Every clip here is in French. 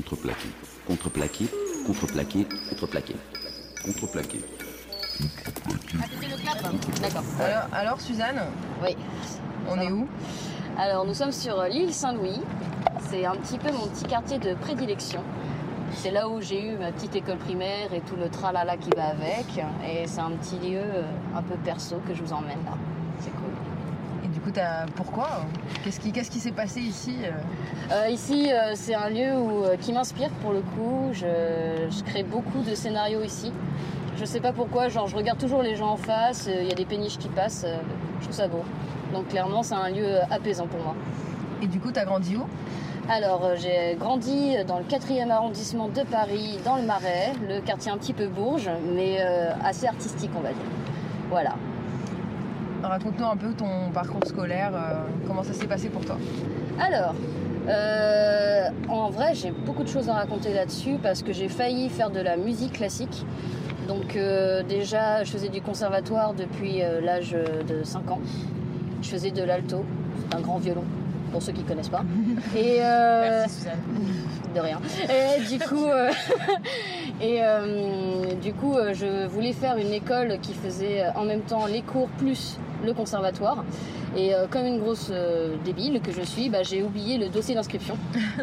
contreplaqué, contreplaqué, contreplaqué, contreplaqué, contreplaqué. D'accord. Alors, alors, Suzanne, Oui. on est où Alors nous sommes sur l'île Saint-Louis. C'est un petit peu mon petit quartier de prédilection. C'est là où j'ai eu ma petite école primaire et tout le tralala qui va avec. Et c'est un petit lieu euh, un peu perso que je vous emmène là. Du coup, t'as- pourquoi Qu'est-ce qui qu'est-ce qui s'est passé ici euh Euh, ici, euh, c'est un lieu où, qui m'inspire pour le coup. Je, je crée beaucoup de scénarios ici. Je sais pas pourquoi, genre je regarde toujours les gens en face, il y a des péniches qui passent, je trouve ça beau. Donc clairement, c'est un lieu apaisant pour moi. Et du coup, t'as grandi où Alors, j'ai grandi dans le 4e arrondissement de Paris, dans le Marais, le quartier un petit peu bourge, mais assez artistique, on va dire. Voilà. Raconte-nous un peu ton parcours scolaire, euh, comment ça s'est passé pour toi Alors, euh, en vrai, j'ai beaucoup de choses à raconter là-dessus parce que j'ai failli faire de la musique classique. Donc, euh, déjà, je faisais du conservatoire depuis euh, l'âge de 5 ans. Je faisais de l'alto, c'est un grand violon, pour ceux qui connaissent pas. Et euh, Suzanne. de rien. Et du coup, euh, et euh, du coup, euh, je voulais faire une école qui faisait en même temps les cours plus le conservatoire. Et euh, comme une grosse euh, débile que je suis, bah, j'ai oublié le dossier d'inscription.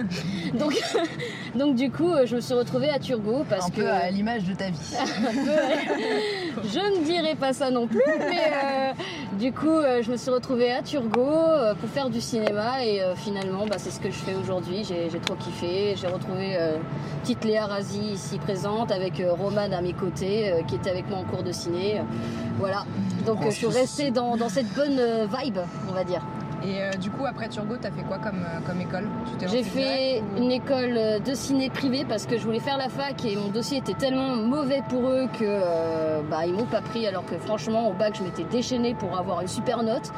donc, donc du coup, euh, je me suis retrouvée à Turgot parce Un que peu à l'image de ta vie. je ne dirais pas ça non plus, mais euh, du coup, euh, je me suis retrouvée à Turgot euh, pour faire du cinéma et euh, finalement, bah, c'est ce que je fais aujourd'hui. J'ai trop kiffé. J'ai retrouvé petite Léa Razi ici présente avec Roman à mes côtés qui était avec moi en cours de ciné. Voilà. Donc je suis restée dans, dans cette bonne vibe, on va dire. Et euh, du coup, après Turgot, t'as fait quoi comme, euh, comme école? J'ai fait ou- une école euh, de ciné privée parce que je voulais faire la fac et mon dossier était tellement mauvais pour eux que euh, bah, ils m'ont pas pris alors que franchement au bac je m'étais déchaînée pour avoir une super note.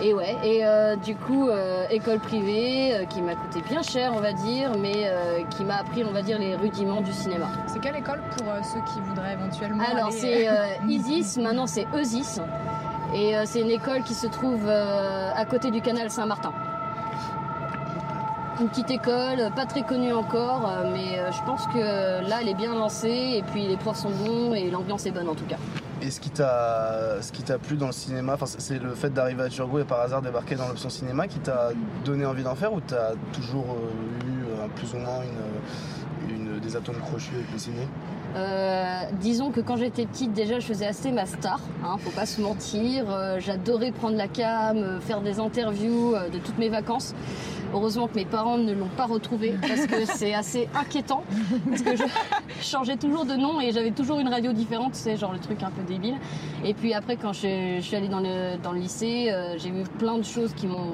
Et ouais, et euh, du coup euh, école privée euh, qui m'a coûté bien cher on va dire, mais qui m'a appris on va dire les rudiments du cinéma. C'est quelle école pour ceux qui voudraient éventuellement Alors aller, c'est ISIS, maintenant c'est EUSIS. Et euh, c'est une école qui se trouve euh, à côté du canal Saint-Martin. Une petite école, pas très connue encore, euh, mais euh, je pense que euh, là elle est bien lancée et puis les profs sont bons et l'ambiance est bonne en tout cas. Et ce qui t'a ce qui t'a plu dans le cinéma, c'est- le fait d'arriver à Turgot et par hasard débarquer dans l'option cinéma qui t'a donné envie d'en faire ou t'as toujours euh, eu euh, plus ou moins une, des atomes crochus avec le Euh, disons que quand j'étais petite, déjà, je faisais assez ma star, hein, faut pas se mentir. Euh, J'adorais prendre la cam, euh, faire des interviews de toutes mes vacances. Heureusement que mes parents ne l'ont pas retrouvé parce que c'est assez inquiétant. Parce que je changeais toujours de nom et j'avais toujours une radio différente, c'est genre le truc un peu débile. Et puis après, quand je, suis allée dans le, dans le lycée, euh, j'ai vu plein de choses qui m'ont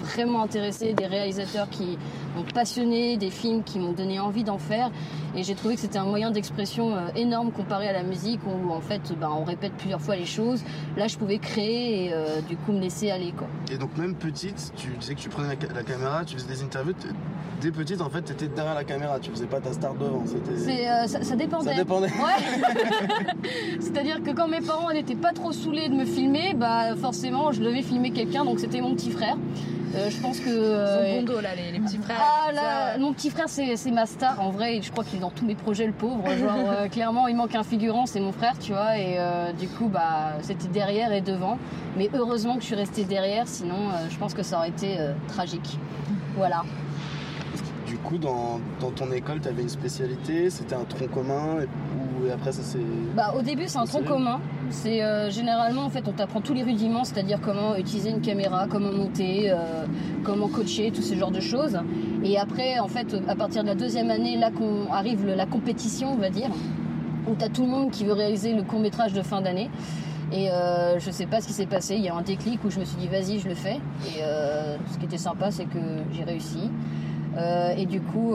vraiment intéressée, des réalisateurs qui m'ont passionné, des films qui m'ont donné envie d'en faire. Et j'ai trouvé que c'était un moyen d'expression euh, énorme comparé à la musique où en fait ben, on répète plusieurs fois les choses. Là, je pouvais créer et euh, du coup me laisser aller quoi. Et donc même petite, tu disais que tu prenais la caméra, tu faisais des interviews, dès petite en fait t'étais derrière la caméra, tu faisais pas ta star devant, c'était... Euh, ça, ça dépendait. Ça dépendait. Ouais. C'est-à-dire que quand mes parents n'étaient pas trop saoulés de me filmer, bah forcément je devais filmer quelqu'un, donc c'était mon petit frère. Euh, je pense que. Ils euh, sont bon dos là, les, les petits frères. Ah là, ça. mon petit frère c'est c'est ma star en vrai, et je crois qu'il est dans tous mes projets le pauvre. Genre euh, clairement il manque un figurant, c'est mon frère, tu vois, et euh, du coup bah c'était derrière et devant. Mais heureusement que je suis restée derrière, sinon euh, je pense que ça aurait été euh, tragique. Voilà. Du coup dans, dans ton école t'avais une spécialité, c'était un tronc commun et, ou, et après ça c'est... Bah, au début, c'est un tronc commun. C'est euh, généralement, en fait, on t'apprend tous les rudiments, c'est-à-dire comment utiliser une caméra, comment monter, euh, comment coacher, tout ce genre de choses. Et après, en fait, à partir de la deuxième année, là qu'on arrive le- la compétition, on va dire, où t'as tout le monde qui veut réaliser le court métrage de fin d'année. Et euh, je sais pas ce qui s'est passé. Il y a un déclic où je me suis dit vas-y, je le fais. Et euh, ce qui était sympa, c'est que j'ai réussi. Euh, et du coup,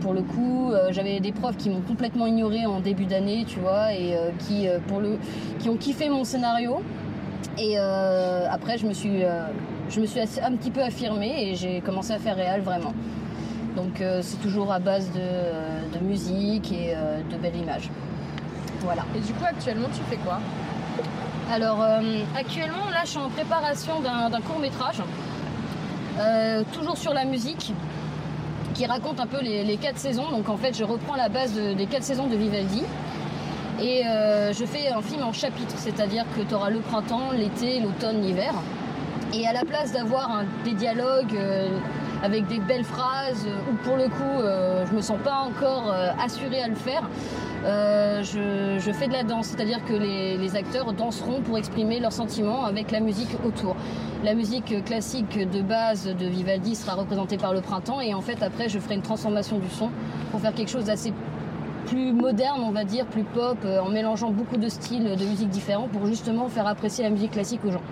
pour le coup, euh, j'avais des profs qui m'ont complètement ignoré en début d'année, tu vois, et euh, qui, euh, pour le, qui ont kiffé mon scénario. Et après, je me suis, je me suis un petit peu affirmée et j'ai commencé à faire réel vraiment. Donc c'est toujours à base de, de musique et de belles images. Voilà. Et du coup, actuellement, tu fais quoi? Alors actuellement, là, je suis en préparation d'un court métrage, toujours sur la musique. Qui raconte un peu les, quatre saisons. Donc en fait, je reprends la base de- des quatre saisons de Vivaldi. Et euh, je fais un film en chapitres, c'est-à-dire que tu auras le printemps, l'été, l'automne, l'hiver. Et à la place d'avoir des dialogues euh, avec des belles phrases, euh, où pour le coup euh, je me sens pas encore assurée à le faire, euh, je, fais de la danse, c'est-à-dire que les, les acteurs danseront pour exprimer leurs sentiments avec la musique autour. La musique classique de base de Vivaldi sera représentée par le printemps et en fait après je ferai une transformation du son pour faire quelque chose d'assez plus moderne, on va dire, plus pop, euh, en mélangeant beaucoup de styles de musique différents pour justement faire apprécier la musique classique aux gens.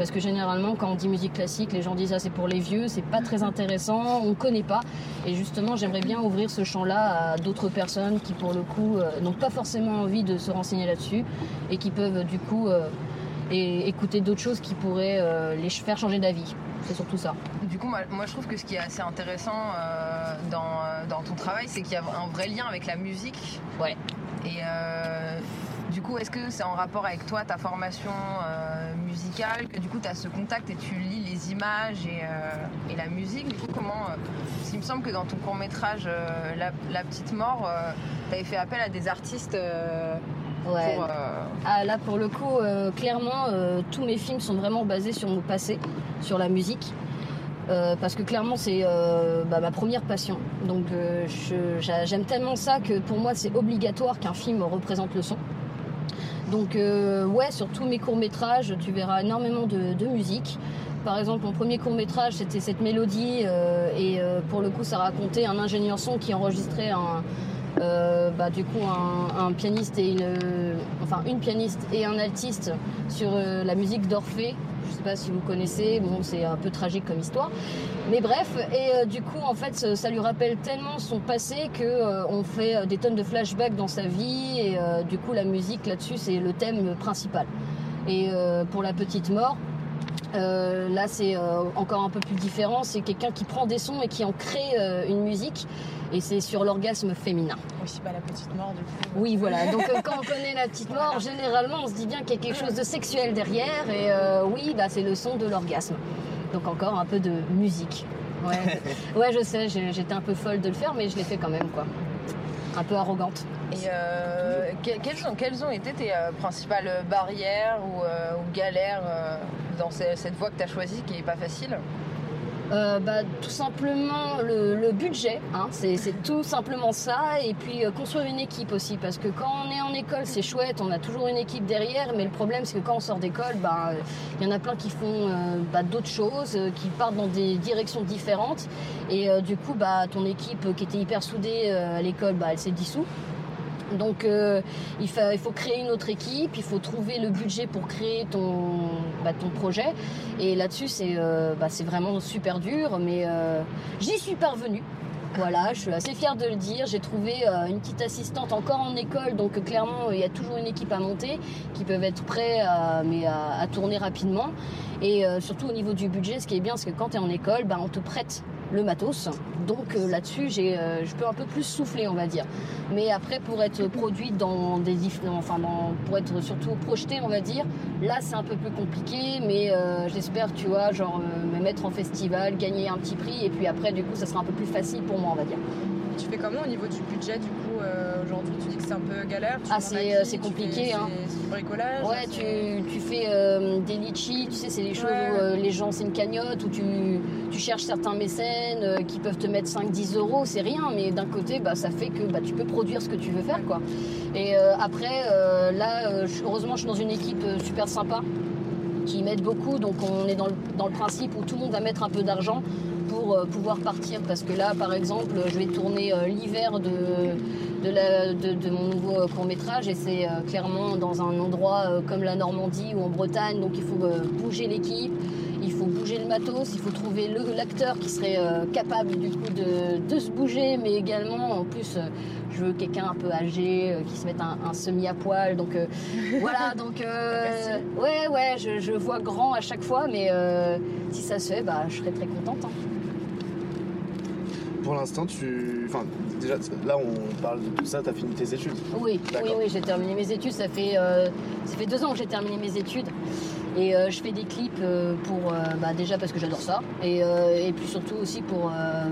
Parce que généralement, quand on dit musique classique, les gens disent ah c'est pour les vieux, c'est pas très intéressant, on connaît pas. Et justement, j'aimerais bien ouvrir ce champ-là à d'autres personnes qui, pour le coup, euh, n'ont pas forcément envie de se renseigner là-dessus et qui peuvent du coup euh, et- écouter d'autres choses qui pourraient euh, les faire changer d'avis. C'est surtout ça. Du coup, moi, moi, je trouve que ce qui est assez intéressant euh, dans, dans ton travail, c'est qu'il y a un vrai lien avec la musique. Ouais. Et euh, du coup, est-ce que c'est en rapport avec toi, ta formation euh, musicale, que du coup, tu as ce contact et tu lis les images et, euh, et la musique? Du coup, comment. euh, qu'il me semble que dans ton court-métrage la, La Petite Mort, tu avais fait appel à des artistes Ouais. pour. Ah, là, pour le coup, clairement, tous mes films sont vraiment basés sur mon passé, sur la musique. Euh, parce que clairement, c'est euh, bah, ma première passion. Donc, euh, j'aime tellement ça que pour moi, c'est obligatoire qu'un film représente le son. Donc, euh, ouais, sur tous mes courts-métrages, tu verras énormément de, musique. Par exemple, mon premier court-métrage, c'était cette mélodie. euh, et euh, pour le coup, ça racontait un ingénieur son qui enregistrait un, bah, du coup un, pianiste et une, enfin une pianiste et un altiste sur la musique d'Orphée. Je sais pas si vous connaissez, bon c'est un peu tragique comme histoire, mais bref. Et euh, du coup en fait ça, lui rappelle tellement son passé que euh, on fait euh, des tonnes de flashbacks dans sa vie et euh, du coup la musique là-dessus c'est le thème principal. Et pour la petite mort. Euh, là, c'est euh, encore un peu plus différent. C'est quelqu'un qui prend des sons et qui en crée euh, une musique. Et c'est sur l'orgasme féminin. Aussi, bah, la petite mort, du coup. Oui, voilà. Donc quand on connaît la petite mort, généralement, on se dit bien qu'il y a quelque chose de sexuel derrière. Et euh, oui, bah, c'est le son de l'orgasme. Donc encore un peu de musique. Ouais, ouais je sais, j'étais un peu folle de le faire, mais je l'ai fait quand même, quoi. Un peu arrogante. Et euh, que- quelles, ont, quelles ont été tes principales barrières ou, euh, ou galères euh, dans ce- cette voie que tu as choisie qui n'est pas facile Euh, bah, tout simplement le, budget, hein, c'est tout simplement ça. Et puis euh, construire une équipe aussi, parce que quand on est en école, c'est chouette, on a toujours une équipe derrière, mais le problème c'est que quand on sort d'école, bah, il y en a plein qui font euh, bah, d'autres choses, euh, qui partent dans des directions différentes. Et euh, du coup, bah, ton équipe euh, qui était hyper soudée euh, à l'école, bah, elle s'est dissoute. Donc euh, il, fa- il faut créer une autre équipe, il faut trouver le budget pour créer ton, bah, projet. Et là-dessus, c'est euh, bah, c'est vraiment super dur, mais euh, j'y suis parvenue. Voilà, je suis assez fière de le dire. J'ai trouvé une petite assistante encore en école, donc clairement, il y a toujours une équipe à monter qui peuvent être prêts à, mais à, tourner rapidement. Et surtout au niveau du budget, ce qui est bien, c'est que quand tu es en école, bah, on te prête le matos. Donc euh, là-dessus, j'ai, euh, je peux un peu plus souffler, on va dire. Mais après, pour être produite dans des enfin, pour être surtout projetée, on va dire, là, c'est un peu plus compliqué. Mais euh, j'espère, tu vois, genre me mettre en festival, gagner un petit prix, et puis après, du coup, ça sera un peu plus facile pour moi, on va dire. Tu fais comment au niveau du budget, du coup, euh, aujourd'hui Tu dis que c'est un peu galère tu Ah, c'est, euh, compliqué, fais- hein. C'est bricolage Ouais, tu, tu fais euh, des litchis, tu sais, c'est les choses Ouais. où euh, les gens, c'est une cagnotte, où tu, tu cherches certains mécènes qui peuvent te mettre 5-10 euros, c'est rien, mais d'un côté, bah, ça fait que bah, tu peux produire ce que tu veux faire, quoi. Et après, là, heureusement, je suis dans une équipe super sympa qui m'aide beaucoup, donc on est dans le, dans le principe où tout le monde va mettre un peu d'argent pour euh, pouvoir partir, parce que là, par exemple, je vais tourner euh, l'hiver de, de, mon nouveau court métrage et c'est euh, clairement dans un endroit euh, comme la Normandie ou en Bretagne, donc il faut euh, bouger l'équipe, faut bouger le matos, il faut trouver l'acteur qui serait euh, capable du coup de, de se bouger, mais également en plus euh, je veux quelqu'un un peu âgé euh, qui se mette un, un semi à poil, donc euh, voilà, donc euh, ouais ouais, je, je vois grand à chaque fois, mais euh, si ça se fait, bah je serais très contente. hein. Pour l'instant, tu. Enfin, déjà, là, on parle de tout ça, t'as fini tes études. Oui, oui, oui, j'ai terminé mes études. Ça fait, euh, ça fait deux ans que j'ai terminé mes études. Et euh, je fais des clips euh, pour, euh, bah, déjà parce que j'adore ça. Et, euh, et puis surtout aussi pour, euh,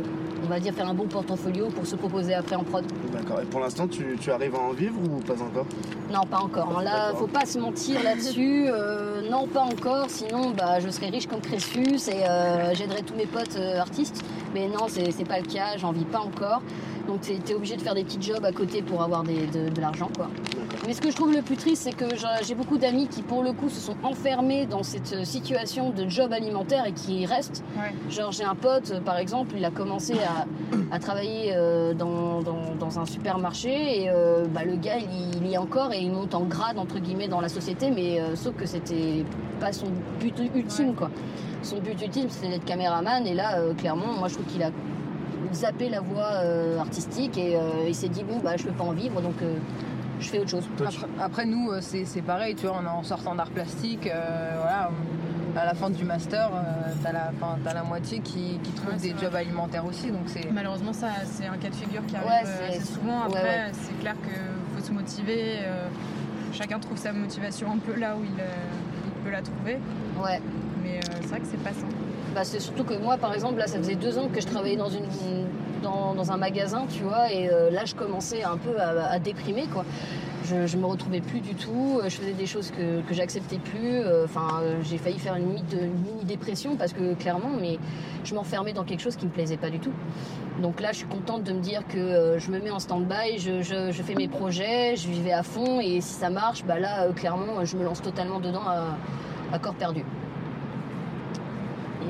on va dire, faire un bon portfolio pour se proposer après en prod. D'accord. Et pour l'instant, tu, tu arrives à en vivre ou pas encore? Non, pas encore. Là, D'accord. faut pas se mentir là-dessus. Euh, non, pas encore. Sinon, bah, je serais riche comme Crésus et euh, j'aiderais tous mes potes euh, artistes. Mais non, c'est pas le cas. J'en vis pas encore. Donc, t'es es obligé de faire des petits jobs à côté pour avoir des- de, de l'argent, quoi. Mais ce que je trouve le plus triste, c'est que j'ai- beaucoup d'amis qui, pour le coup, se sont enfermés dans cette euh, situation de job alimentaire et qui y restent. Ouais. Genre, j'ai un pote, euh, par exemple, il a commencé à, à travailler euh, dans, dans- dans un supermarché et euh, bah, le gars, il, y- il y est encore et il monte en grade, entre guillemets, dans la société, mais euh, sauf que c'était pas son but ultime, quoi. Son but ultime, c'était d'être caméraman et là, clairement, moi, je trouve qu'il a zappé la voie artistique et il s'est dit, bon, bah, je peux pas en vivre, donc je fais autre chose. Toi, tu- Après, après, nous, euh, c'est c'est pareil, tu vois, on est en sortant d'art plastique, euh, voilà, à la fin du master, euh, t'as la, t'as la moitié qui, qui trouve Ouais, des vrai. jobs alimentaires aussi, donc c'est... Malheureusement, ça, c'est un cas de figure qui arrive Ouais, euh, c'est- assez souvent. Après, ouais, ouais. c'est clair qu'il faut se motiver. euh, chacun trouve sa motivation un peu là où il, euh, il peut la trouver. Ouais. Mais euh, c'est vrai que c'est pas simple. Bah, c'est surtout que moi, par exemple, là, ça faisait deux ans que je travaillais dans, une, dans, un magasin, tu vois, et euh, là, je commençais un peu à, déprimer, quoi. Je, je me retrouvais plus du tout, euh, je faisais des choses que, que j'acceptais plus. euh, Enfin, j'ai failli faire une mini, une mini dépression parce que clairement, mais je m'enfermais dans quelque chose qui me plaisait pas du tout. Donc là, je suis contente de me dire que je me mets en stand-by, je, fais mes projets, je vivais à fond, et si ça marche, bah là, clairement, je me lance totalement dedans à corps perdu.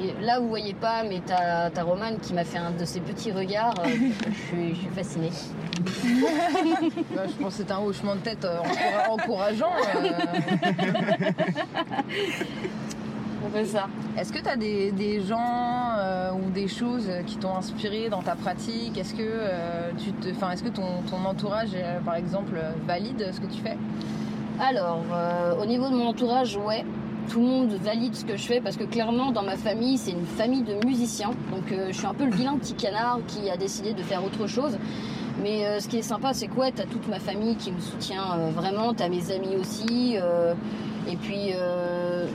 Et là, vous voyez pas, mais t'as t'as Romane qui m'a fait un de ses petits regards. euh, je, suis, je suis fascinée. Je pense que c'est un hochement de tête euh, encoura- encourageant. euh. On fait ça. Est-ce que tu as des, des gens euh, ou des choses qui t'ont inspiré dans ta pratique? Est-ce que, euh, tu te, enfin, est-ce que ton, ton entourage, par exemple, valide ce que tu fais? Alors, euh, au niveau de mon entourage, ouais. Tout le monde valide ce que je fais parce que clairement, dans ma famille, c'est une famille de musiciens. Donc, euh, je suis un peu le vilain petit canard qui a décidé de faire autre chose. Mais euh, ce qui est sympa, c'est que ouais, t'as toute ma famille qui me soutient euh, vraiment, t'as mes amis aussi. et puis,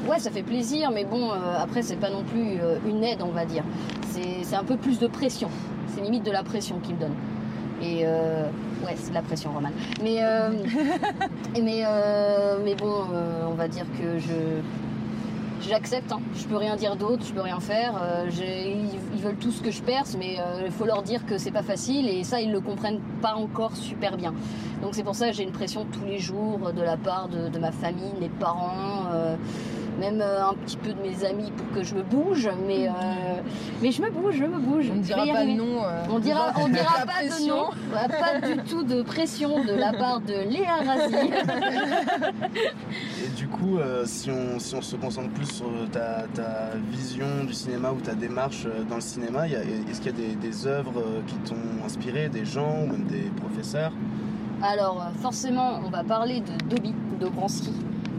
ouais, ça fait plaisir, mais bon, après, c'est pas non plus une aide, on va dire. C'est un peu plus de pression. C'est limite de la pression qu'ils me donnent. Et euh, ouais, c'est de la pression, Roman. Mais, euh, mais, euh, mais bon, on va dire que je. J'accepte, hein. je peux rien dire d'autre, je peux rien faire. euh, ils, ils veulent tous que je perce, mais euh, il faut leur dire que c'est pas facile et ça ils le comprennent pas encore super bien. Donc c'est pour ça que j'ai une pression tous les jours de la part de, de ma famille, mes parents, euh, même euh, un petit peu de mes amis pour que je me bouge, mais, euh, mais je me bouge, je me bouge. On ne dira pas de arriver. nom. euh, On dira, on dira pas de nom, pas du tout de pression de la part de Léa Razi. Et du coup, euh, si, on, si on se concentre plus sur ta, ta vision du cinéma ou ta démarche euh, dans le cinéma, il y a- est-ce qu'il y a des, des œuvres euh, qui t'ont inspiré, des gens ou même des professeurs? Alors euh, forcément, on va parler de Dobby, Dobranski,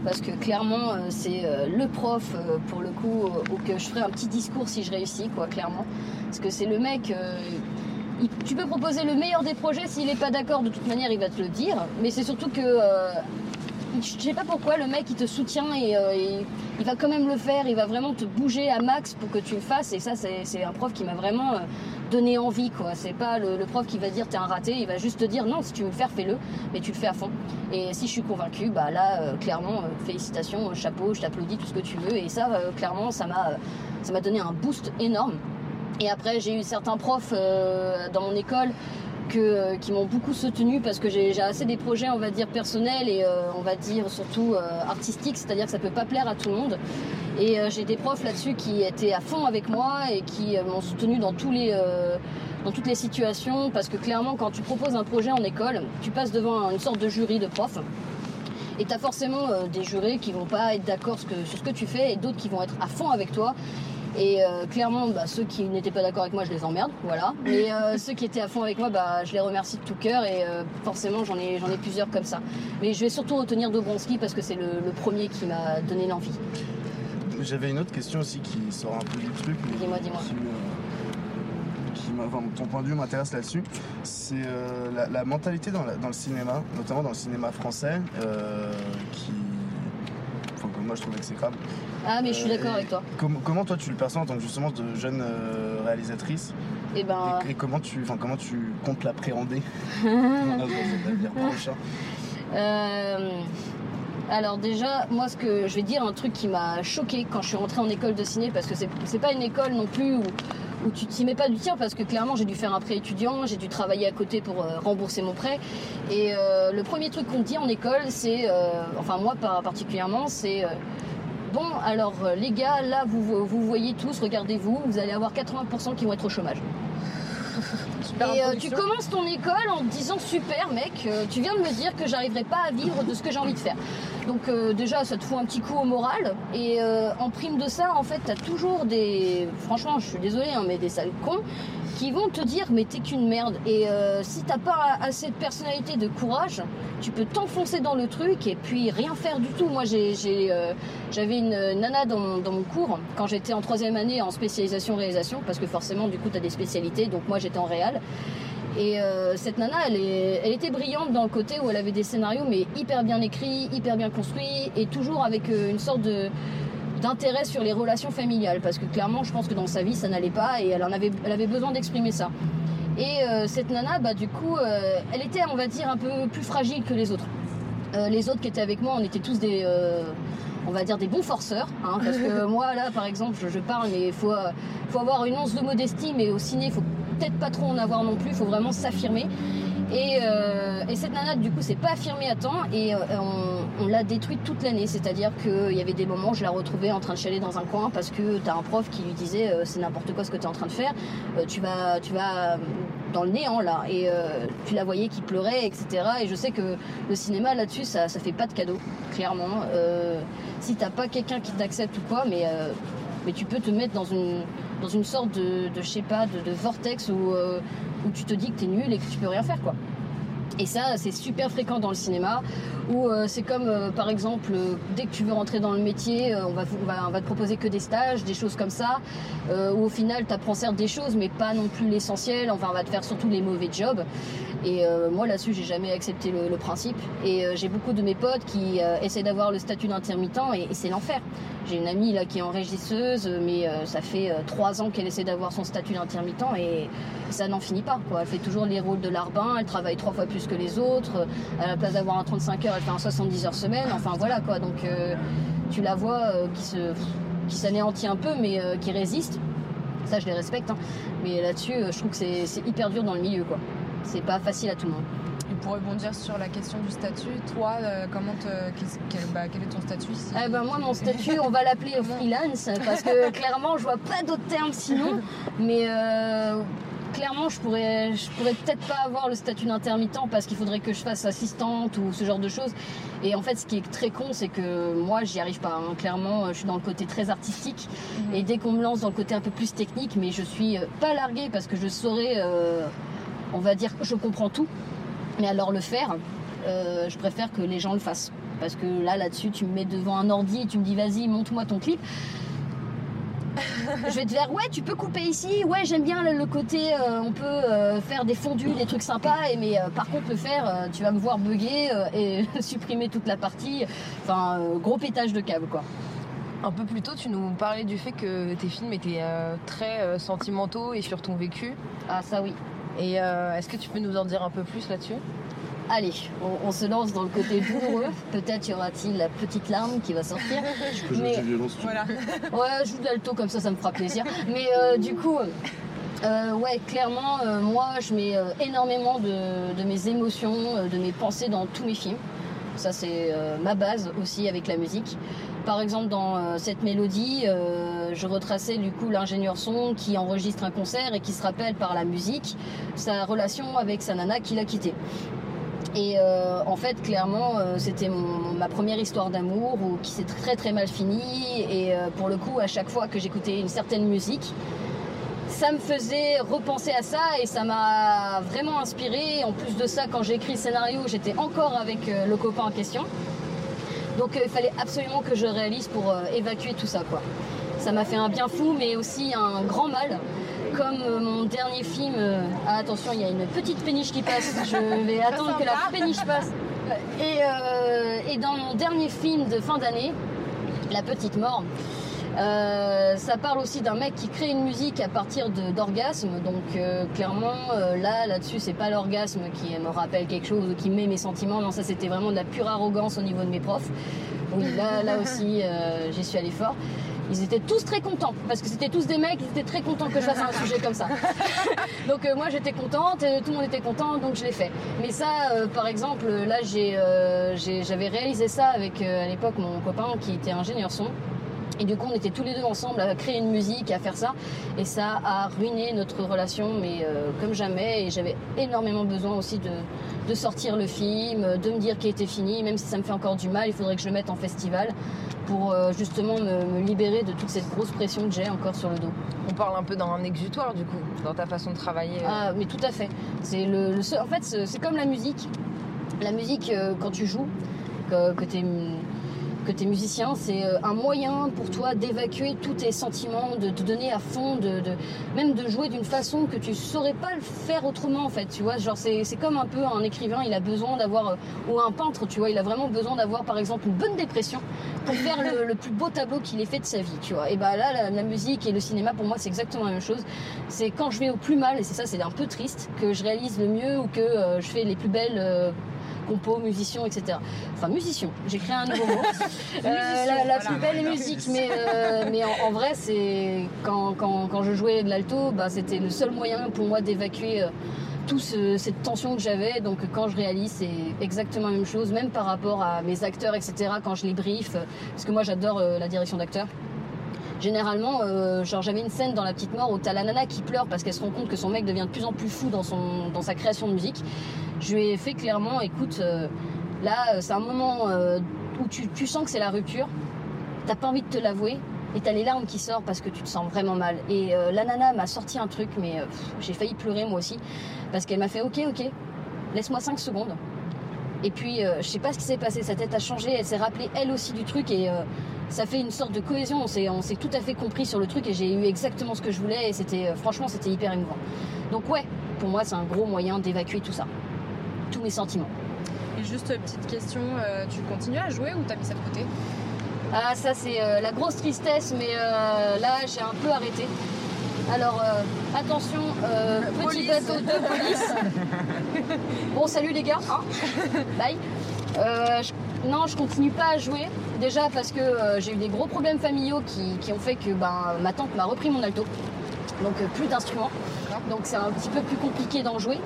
parce que clairement, euh, c'est euh, le prof, euh, pour le coup, euh, auquel je ferai un petit discours si je réussis, quoi, clairement. Parce que c'est le mec... tu peux proposer le meilleur des projets, s'il n'est pas d'accord, de toute manière, il va te le dire. Mais c'est surtout que... je sais pas pourquoi le mec il te soutient et, euh, et il va quand même le faire, il va vraiment te bouger à max pour que tu le fasses et ça c'est un prof qui m'a vraiment euh, donné envie quoi. C'est pas le, prof qui va dire t'es un raté, il va juste te dire non si tu veux le faire fais-le, mais tu le fais à fond. Et si je suis convaincue, bah là euh, clairement félicitations, chapeau, je t'applaudis tout ce que tu veux et ça clairement ça m'a donné un boost énorme. Et après j'ai eu certains profs dans mon école euh, qui m'ont beaucoup soutenu parce que j'ai assez des projets, on va dire, personnels et euh, on va dire surtout euh, artistiques, c'est-à-dire que ça peut pas plaire à tout le monde. Et j'ai des profs là-dessus qui étaient à fond avec moi et qui m'ont soutenu dans tous les dans toutes les situations parce que clairement quand tu proposes un projet en école, tu passes devant une sorte de jury de profs. Et tu as forcément des jurés qui vont pas être d'accord sur ce que tu fais et d'autres qui vont être à fond avec toi. Et euh, clairement, bah, ceux qui n'étaient pas d'accord avec moi, je les emmerde, voilà. Mais euh, ceux qui étaient à fond avec moi, bah, je les remercie de tout cœur et euh, forcément, j'en ai, j'en ai plusieurs comme ça. Mais je vais surtout retenir Dobronski parce que c'est le, le premier qui m'a donné l'envie. J'avais une autre question aussi qui sort un peu du truc. mais Dis-moi, dis-moi. Qui me- qui m'a- enfin, ton point de vue m'intéresse là-dessus. C'est la, la mentalité dans, la- dans le cinéma, notamment dans le cinéma français, qui, moi je trouvais que c'est. Ah, mais je suis Euh, d'accord et avec toi. com- comment toi tu le perçois en tant que justement de jeune euh, réalisatrice Et ben. et, et comment tu, enfin comment tu comptes l'appréhender Euh, alors déjà, moi ce que je vais dire un truc qui m'a choqué quand je suis rentrée en école de ciné parce que c'est c'est pas une école non plus où, où tu t'y mets pas du tien parce que clairement j'ai dû faire un prêt étudiant, j'ai dû travailler à côté pour euh, rembourser mon prêt et euh, le premier truc qu'on te dit en école c'est, euh, enfin moi par- particulièrement c'est Bon, alors les gars, là vous, vous voyez tous, regardez-vous, vous allez avoir 80% qui vont être au chômage. Et euh, tu commences ton école en te disant super mec, euh, tu viens de me dire que j'arriverai pas à vivre de ce que j'ai envie de faire. Donc euh, déjà ça te fout un petit coup au moral et euh, en prime de ça en fait t'as toujours des, franchement je suis désolée hein, mais des sales cons qui vont te dire mais t'es qu'une merde. Et euh, si t'as pas assez de personnalité, de courage, tu peux t'enfoncer dans le truc et puis rien faire du tout. Moi j'ai, euh, j'avais une nana dans mon, dans mon cours quand j'étais en troisième année en spécialisation réalisation parce que forcément du coup t'as des spécialités. Donc moi j'étais en réal. Et euh, cette nana, elle, est- elle était brillante dans le côté où elle avait des scénarios, mais hyper bien écrits, hyper bien construits, et toujours avec euh, une sorte de d'intérêt sur les relations familiales, parce que clairement, je pense que dans sa vie, ça n'allait pas, et elle en avait, elle avait besoin d'exprimer ça. Et euh, cette nana, bah du coup, euh, elle était, on va dire, un peu plus fragile que les autres. Euh, les autres qui étaient avec moi, on était tous des, on va dire des bons forceurs, hein, parce que moi là, par exemple, je, je parle, mais il faut, faut avoir une once de modestie, mais au ciné, il faut peut-être pas trop en avoir non plus, il faut vraiment s'affirmer. Et, euh, et cette nana, du coup, s'est pas affirmée à temps et euh, on, on l'a détruite toute l'année. C'est-à-dire qu'il y avait des moments où je la retrouvais en train de chialer dans un coin parce que t'as un prof qui lui disait euh, c'est n'importe quoi ce que tu es en train de faire, Euh, tu vas, tu vas dans le néant là. Et euh, tu la voyais qui pleurait, etc. Et je sais que le cinéma là-dessus, ça, ça fait pas de cadeau, clairement. Euh, si t'as pas quelqu'un qui t'accepte ou quoi, mais, euh, mais tu peux te mettre dans une, dans une sorte de, je sais pas, de, de vortex où, euh, où tu te dis que t'es nul et que tu peux rien faire quoi. Et ça, c'est super fréquent dans le cinéma, où euh, c'est comme, euh, par exemple, euh, dès que tu veux rentrer dans le métier, on, va, te proposer que des stages, des choses comme ça, où au final, tu apprends certes des choses, mais pas non plus l'essentiel. Enfin, on va te faire surtout les mauvais jobs. Et moi, là-dessus, j'ai jamais accepté le, principe. Et j'ai beaucoup de mes potes qui essaient d'avoir le statut d'intermittent, et, c'est l'enfer. J'ai une amie là qui est en régisseuse, mais ça fait trois ans qu'elle essaie d'avoir son statut d'intermittent et ça n'en finit pas. Elle fait toujours les rôles de larbin, elle travaille trois fois plus que les autres. À la place d'avoir un 35 heures, elle fait un 70 heures semaine. Enfin voilà quoi. Donc euh, tu la vois euh, qui se qui s'anéantit un peu, mais euh, qui résiste. Ça, je les respecte. hein. Mais là-dessus, je trouve que c'est hyper dur dans le milieu. quoi. C'est pas facile à tout le monde. Et pour rebondir sur la question du statut, toi, euh, comment te, quel, bah, quel est ton statut Eh ben moi mon statut on va l'appeler freelance parce que clairement je vois pas d'autres termes sinon mais euh, clairement je pourrais je pourrais peut-être pas avoir le statut d'intermittent parce qu'il faudrait que je fasse assistante ou ce genre de choses. Et en fait ce qui est très con c'est que moi j'y arrive pas hein. clairement je suis dans le côté très artistique. Et dès qu'on me lance dans le côté un peu plus technique mais je suis euh, pas larguée parce que je saurais euh, on va dire je comprends tout. Mais alors le faire euh, je préfère que les gens le fassent. Parce que là, là-dessus, tu me mets devant un ordi et tu me dis, vas-y, montre-moi ton clip. je vais te dire, ouais, tu peux couper ici. Ouais, j'aime bien le, le côté, euh, on peut euh, faire des fondus, des trucs sympas. Et, mais euh, par contre, le faire, tu vas me voir bugger et supprimer toute la partie. Enfin, gros pétage de câble, quoi. Un peu plus tôt, tu nous parlais du fait que tes films étaient très sentimentaux et sur ton vécu. Ah, ça oui. Et est-ce que tu peux nous en dire un peu plus là-dessus? Allez, on, on se lance dans le côté douloureux. Peut-être y aura-t-il la petite larme qui va sortir. Je peux Mais-. Voilà. Ouais, je joue de l'alto comme ça, ça me fera plaisir. Mais euh, du coup, euh, ouais, clairement, euh, moi, je mets euh, énormément de, de mes émotions, euh, de mes pensées dans tous mes films. Ça, c'est euh, ma base aussi avec la musique. Par exemple, dans euh, cette mélodie, euh, je retraçais du coup l'ingénieur son qui enregistre un concert et qui se rappelle par la musique sa relation avec sa nana qu'il a quittée. Et euh, en fait, clairement, euh, c'était ma première histoire d'amour ou qui s'est très très mal finie. Et euh, pour le coup, à chaque fois que j'écoutais une certaine musique, ça me faisait repenser à ça et ça m'a vraiment inspiré. En plus de ça, quand j'ai écrit le scénario, j'étais encore avec le copain en question. Donc il fallait absolument que je réalise pour évacuer tout ça. Ça m'a fait un bien fou, mais aussi un grand mal. Comme euh, mon dernier film, euh, ah, attention, il y a une petite péniche qui passe. Je vais attendre que la péniche passe. Et, euh, et dans mon dernier film de fin d'année, La petite mort. Ça parle aussi d'un mec qui crée une musique à partir de- d'orgasme. Donc clairement, là, là-dessus, c'est pas l'orgasme qui me rappelle quelque chose, ou qui met mes sentiments. Non, ça c'était vraiment de la pure arrogance au niveau de mes profs. Oui, là, là aussi, j'y suis allée fort. Ils étaient tous très contents parce que c'était tous des mecs, ils étaient très contents que je fasse un sujet comme ça. donc euh, moi j'étais contente, et tout le monde était content, donc je l'ai fait. Mais ça, euh, par exemple, là j'ai, euh, j'ai- j'avais réalisé ça avec euh, à l'époque mon copain qui était ingénieur son. Et du coup, on était tous les deux ensemble à créer une musique, à faire ça. Et ça a ruiné notre relation, mais euh, comme jamais. Et j'avais énormément besoin aussi de, de sortir le film, de me dire qu'il était fini, même si ça me fait encore du mal. Il faudrait que je le mette en festival pour euh, justement me, me libérer de toute cette grosse pression que j'ai encore sur le dos. On parle un peu d'un exutoire du coup, dans ta façon de travailler. Ah, mais tout à fait. C'est le, en fait, c'est c'est comme la musique. La musique, euh, quand tu joues, que, que tu es que tu es musicien, c'est euh, un moyen pour toi d'évacuer tous tes sentiments, de te donner à fond, de, même de jouer d'une façon que tu saurais pas le faire autrement en fait, tu vois. Genre c'est comme un peu un écrivain, il a besoin d'avoir, euh, ou un peintre, tu vois, il a vraiment besoin d'avoir par exemple une bonne dépression pour faire le, plus beau tableau qu'il ait fait de sa vie, tu vois. Et bah là, la, musique et le cinéma, pour moi, c'est exactement la même chose. C'est quand je vais au plus mal, et c'est ça, c'est un peu triste, que je réalise le mieux ou que euh, je fais les plus belles compos, musiciens, etc. Enfin, musiciens, j'ai créé un nouveau mot. Euh, la la plus belle musique, mais, euh, mais en, en vrai, c'est quand, quand, quand je jouais de l'alto, bah, c'était le seul moyen pour moi d'évacuer. euh, toute cette tension que j'avais, donc quand je réalise, c'est exactement la même chose, même par rapport à mes acteurs, etc., quand je les brief, euh, parce que moi j'adore euh, la direction d'acteur. Généralement, euh, genre j'avais une scène dans La Petite Mort où t'as la nana qui pleure parce qu'elle se rend compte que son mec devient de plus en plus fou dans, son, dans sa création de musique. Je lui ai fait clairement, écoute, euh, là euh, c'est un moment euh, où tu, sens que c'est la rupture, t'as pas envie de te l'avouer, et t'as les larmes qui sortent parce que tu te sens vraiment mal. Et la nana m'a sorti un truc, mais j'ai failli pleurer moi aussi, parce qu'elle m'a fait ok, ok, laisse-moi 5 secondes. Et puis, je sais pas ce qui s'est passé, sa tête a changé, elle s'est rappelée elle aussi du truc, et ça fait une sorte de cohésion, on s'est, on s'est tout à fait compris sur le truc, et j'ai eu exactement ce que je voulais, et c'était, franchement, c'était hyper émouvant. Donc ouais, pour moi, c'est un gros moyen d'évacuer tout ça, tous mes sentiments. Et juste euh, petite question, euh, tu continues à jouer ou t'as mis ça de côté? Ah, ça c'est euh, la grosse tristesse, mais euh, là j'ai un peu arrêté. Alors euh, attention, petit bateau de police. bon, salut les gars. hein? Bye. Je- non, je continue pas à jouer. Déjà parce que j'ai eu des gros problèmes familiaux qui, qui ont fait que ben, ma tante m'a repris mon alto. Donc plus d'instruments. Donc c'est un petit peu plus compliqué d'en jouer.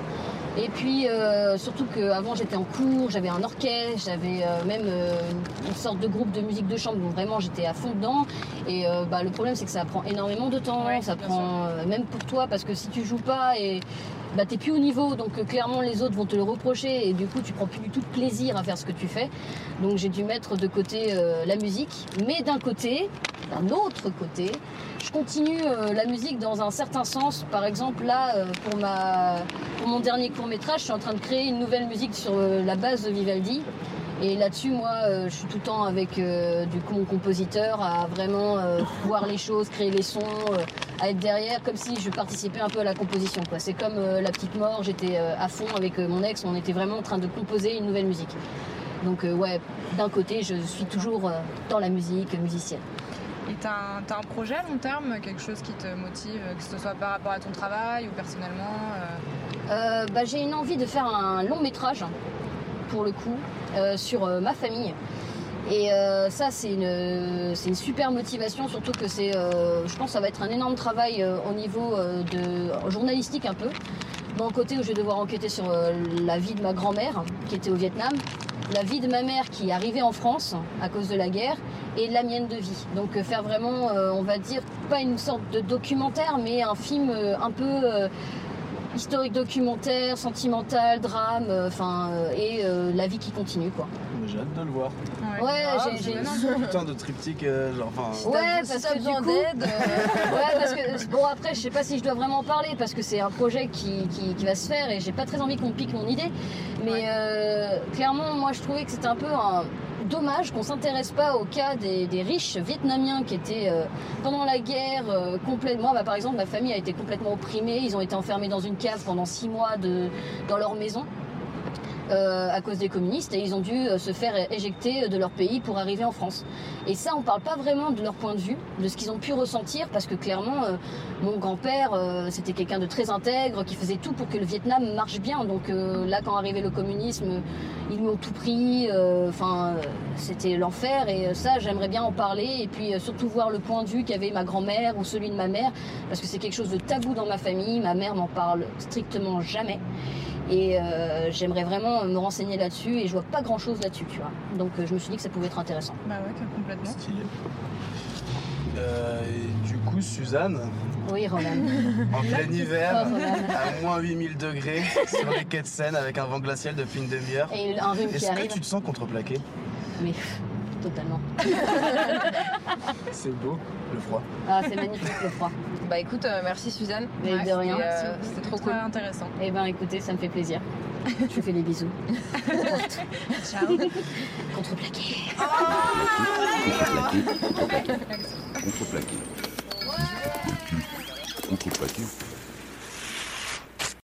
Et puis euh, surtout qu'avant j'étais en cours, j'avais un orchestre, j'avais euh, même euh, une sorte de groupe de musique de chambre, donc vraiment j'étais à fond dedans. Et bah, le problème c'est que ça prend énormément de temps, Ouais, ça prend même pour toi parce que si tu joues pas et bah, t'es plus au niveau, donc euh, clairement les autres vont te le reprocher et du coup tu prends plus du tout plaisir à faire ce que tu fais. Donc j'ai dû mettre de côté euh, la musique, mais d'un côté, d'un autre côté, je continue euh, la musique dans un certain sens. Par exemple, là, pour, pour mon dernier court métrage, je suis en train de créer une nouvelle musique sur la base de Vivaldi. Et là-dessus, moi, euh, je suis tout le temps avec euh, du coup mon compositeur à vraiment euh, voir les choses, créer les sons, à être derrière, comme si je participais un peu à la composition. quoi. C'est comme La Petite Mort, j'étais à fond avec mon ex, on était vraiment en train de composer une nouvelle musique. Donc ouais, d'un côté, je suis toujours dans la musique, musicienne. Et t'as un, t'as un projet à long terme, quelque chose qui te motive, que ce soit par rapport à ton travail ou personnellement Euh, bah, j'ai une envie de faire un long métrage, pour le coup, euh, sur euh, ma famille. Et euh, ça, c'est une, une super motivation, surtout que c'est, je pense que ça va être un énorme travail au niveau de journalistique un peu. D'un côté où je vais devoir enquêter sur la vie de ma grand-mère, qui était au Vietnam, la vie de ma mère qui est arrivée en France à cause de la guerre, et la mienne de vie. Donc faire vraiment, on va dire, pas une sorte de documentaire, mais un film un peu historique documentaire, sentimental, drame, euh, enfin, euh, et euh, la vie qui continue, quoi. J'ai hâte de le voir. Ouais, Ah, j'ai- bien. Putain de triptyque, euh, genre, enfin. Ouais, parce que du coup- euh, Ouais, parce que bon après, je sais pas si je dois vraiment en parler parce que c'est un projet qui, qui, qui va se faire et j'ai pas très envie qu'on pique mon idée. Mais Ouais. euh, clairement, moi, je trouvais que c'était un peu un dommage qu'on s'intéresse pas au cas des, riches vietnamiens qui étaient euh, pendant la guerre euh, complètement. Bah, par exemple, ma famille a été complètement opprimée. Ils ont été enfermés dans une cave pendant six mois dans leur maison. Euh, à cause des communistes et ils ont dû euh, se faire éjecter de leur pays pour arriver en France. Et ça, on parle pas vraiment de leur point de vue, de ce qu'ils ont pu ressentir, parce que clairement, euh, mon grand-père, c'était quelqu'un de très intègre, qui faisait tout pour que le Vietnam marche bien. Donc là, quand arrivait le communisme, ils lui ont tout pris. Enfin, c'était l'enfer. Et ça, j'aimerais bien en parler. Et puis surtout voir le point de vue qu'avait ma grand-mère ou celui de ma mère, parce que c'est quelque chose de tabou dans ma famille. Ma mère n'en parle strictement jamais. Et euh, j'aimerais vraiment me renseigner là-dessus et je vois pas grand-chose là-dessus, tu vois. Donc euh, je me suis dit que ça pouvait être intéressant. Bah ouais, que- complètement. Stylé. Euh, et du coup, Suzanne, Oui, Roland. en plein hiver, à moins 8000 degrés, sur les quais de Seine avec un vent glacial depuis une demi-heure. Et un rhume qui Est-ce que tu te sens contreplaqué? Mais totalement. C'est beau, le froid. Ah, c'est magnifique le froid. Bah écoute, euh, merci Suzanne. Mais de C'était, rien. euh, C'était trop cool. Très intéressant. Eh ben écoutez, ça me fait plaisir. Je vous fais des bisous. Ciao. Contreplaqué. Contreplaqué. Contreplaqué. Contreplaqué.